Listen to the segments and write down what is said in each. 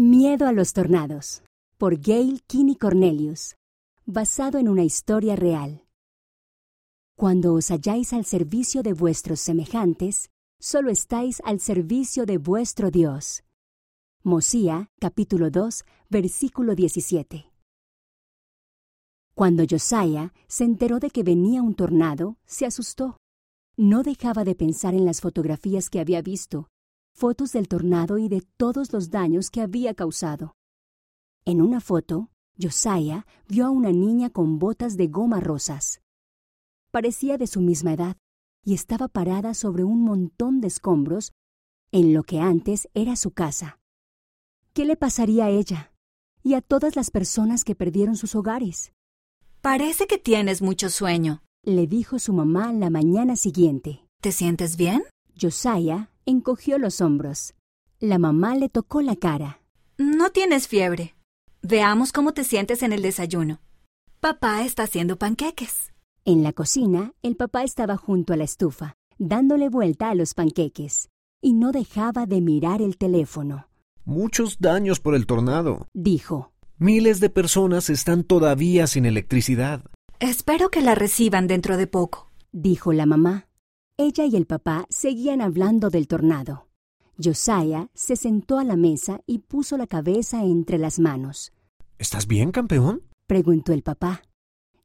Miedo a los tornados, por Gail Kinney Cornelius, basado en una historia real. Cuando os halláis al servicio de vuestros semejantes, solo estáis al servicio de vuestro Dios. Mosía, capítulo 2, versículo 17. Cuando Josiah se enteró de que venía un tornado, se asustó. No dejaba de pensar en las fotografías que había visto, fotos del tornado y de todos los daños que había causado. En una foto, Josiah vio a una niña con botas de goma rosas. Parecía de su misma edad y estaba parada sobre un montón de escombros en lo que antes era su casa. ¿Qué le pasaría a ella y a todas las personas que perdieron sus hogares? Parece que tienes mucho sueño, le dijo su mamá la mañana siguiente. ¿Te sientes bien? Josiah encogió los hombros. La mamá le tocó la cara. No tienes fiebre. Veamos cómo te sientes en el desayuno. Papá está haciendo panqueques. En la cocina, el papá estaba junto a la estufa, dándole vuelta a los panqueques, y no dejaba de mirar el teléfono. Muchos daños por el tornado, dijo. Miles de personas están todavía sin electricidad. Espero que la reciban dentro de poco, dijo la mamá. Ella y el papá seguían hablando del tornado. Josiah se sentó a la mesa y puso la cabeza entre las manos. ¿Estás bien, campeón? preguntó el papá.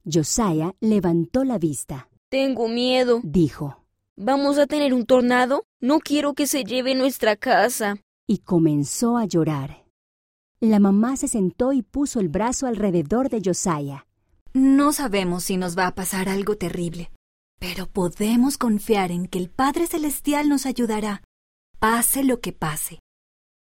Josiah levantó la vista. Tengo miedo, dijo. ¿Vamos a tener un tornado? No quiero que se lleve nuestra casa. Y comenzó a llorar. La mamá se sentó y puso el brazo alrededor de Josiah. No sabemos si nos va a pasar algo terrible, pero podemos confiar en que el Padre Celestial nos ayudará, pase lo que pase.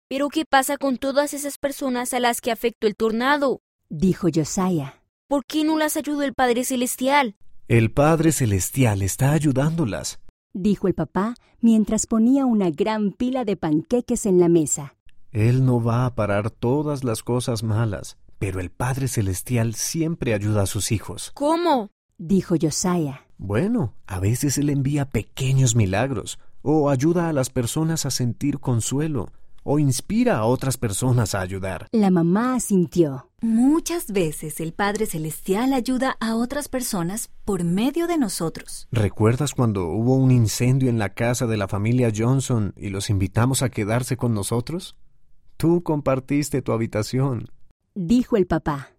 ¿Pero qué pasa con todas esas personas a las que afectó el tornado? dijo Josiah. ¿Por qué no las ayudó el Padre Celestial? El Padre Celestial está ayudándolas, dijo el papá mientras ponía una gran pila de panqueques en la mesa. Él no va a parar todas las cosas malas, pero el Padre Celestial siempre ayuda a sus hijos. ¿Cómo? Dijo Josiah. Bueno, a veces Él envía pequeños milagros, o ayuda a las personas a sentir consuelo, o inspira a otras personas a ayudar. La mamá asintió. Muchas veces el Padre Celestial ayuda a otras personas por medio de nosotros. ¿Recuerdas cuando hubo un incendio en la casa de la familia Johnson y los invitamos a quedarse con nosotros? Tú compartiste tu habitación, dijo el papá.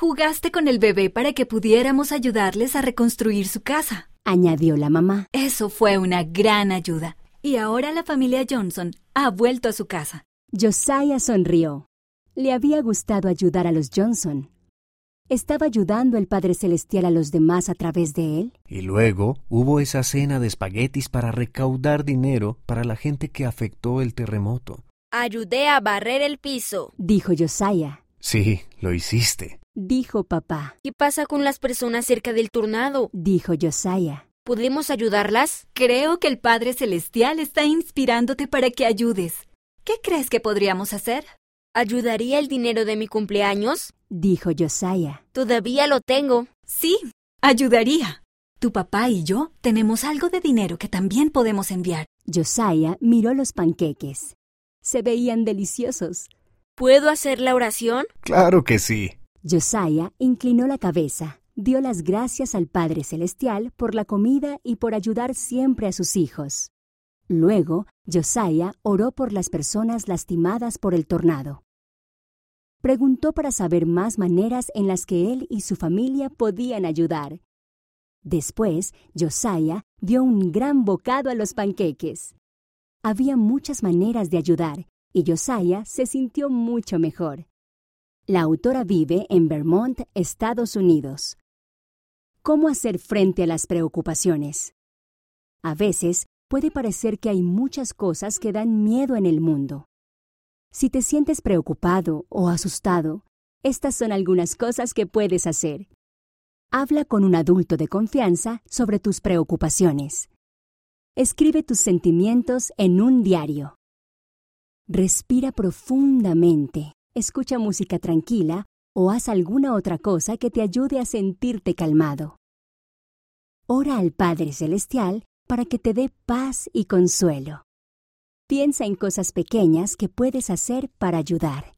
Jugaste con el bebé para que pudiéramos ayudarles a reconstruir su casa, añadió la mamá. Eso fue una gran ayuda. Y ahora la familia Johnson ha vuelto a su casa. Josiah sonrió. Le había gustado ayudar a los Johnson. ¿Estaba ayudando el Padre Celestial a los demás a través de él? Y luego hubo esa cena de espaguetis para recaudar dinero para la gente que afectó el terremoto. Ayudé a barrer el piso, dijo Josiah. Sí, lo hiciste, dijo papá. ¿Qué pasa con las personas cerca del tornado? dijo Josiah. ¿Podemos ayudarlas? Creo que el Padre Celestial está inspirándote para que ayudes. ¿Qué crees que podríamos hacer? ¿Ayudaría el dinero de mi cumpleaños? dijo Josiah. Todavía lo tengo. Sí, ayudaría. Tu papá y yo tenemos algo de dinero que también podemos enviar. Josiah miró los panqueques. Se veían deliciosos. ¿Puedo hacer la oración? Claro que sí. Josiah inclinó la cabeza, dio las gracias al Padre Celestial por la comida y por ayudar siempre a sus hijos. Luego, Josiah oró por las personas lastimadas por el tornado. Preguntó para saber más maneras en las que él y su familia podían ayudar. Después, Josiah dio un gran bocado a los panqueques. Había muchas maneras de ayudar, y Josiah se sintió mucho mejor. La autora vive en Vermont, Estados Unidos. ¿Cómo hacer frente a las preocupaciones? A veces puede parecer que hay muchas cosas que dan miedo en el mundo. Si te sientes preocupado o asustado, estas son algunas cosas que puedes hacer. Habla con un adulto de confianza sobre tus preocupaciones. Escribe tus sentimientos en un diario. Respira profundamente, escucha música tranquila o haz alguna otra cosa que te ayude a sentirte calmado. Ora al Padre Celestial para que te dé paz y consuelo. Piensa en cosas pequeñas que puedes hacer para ayudar.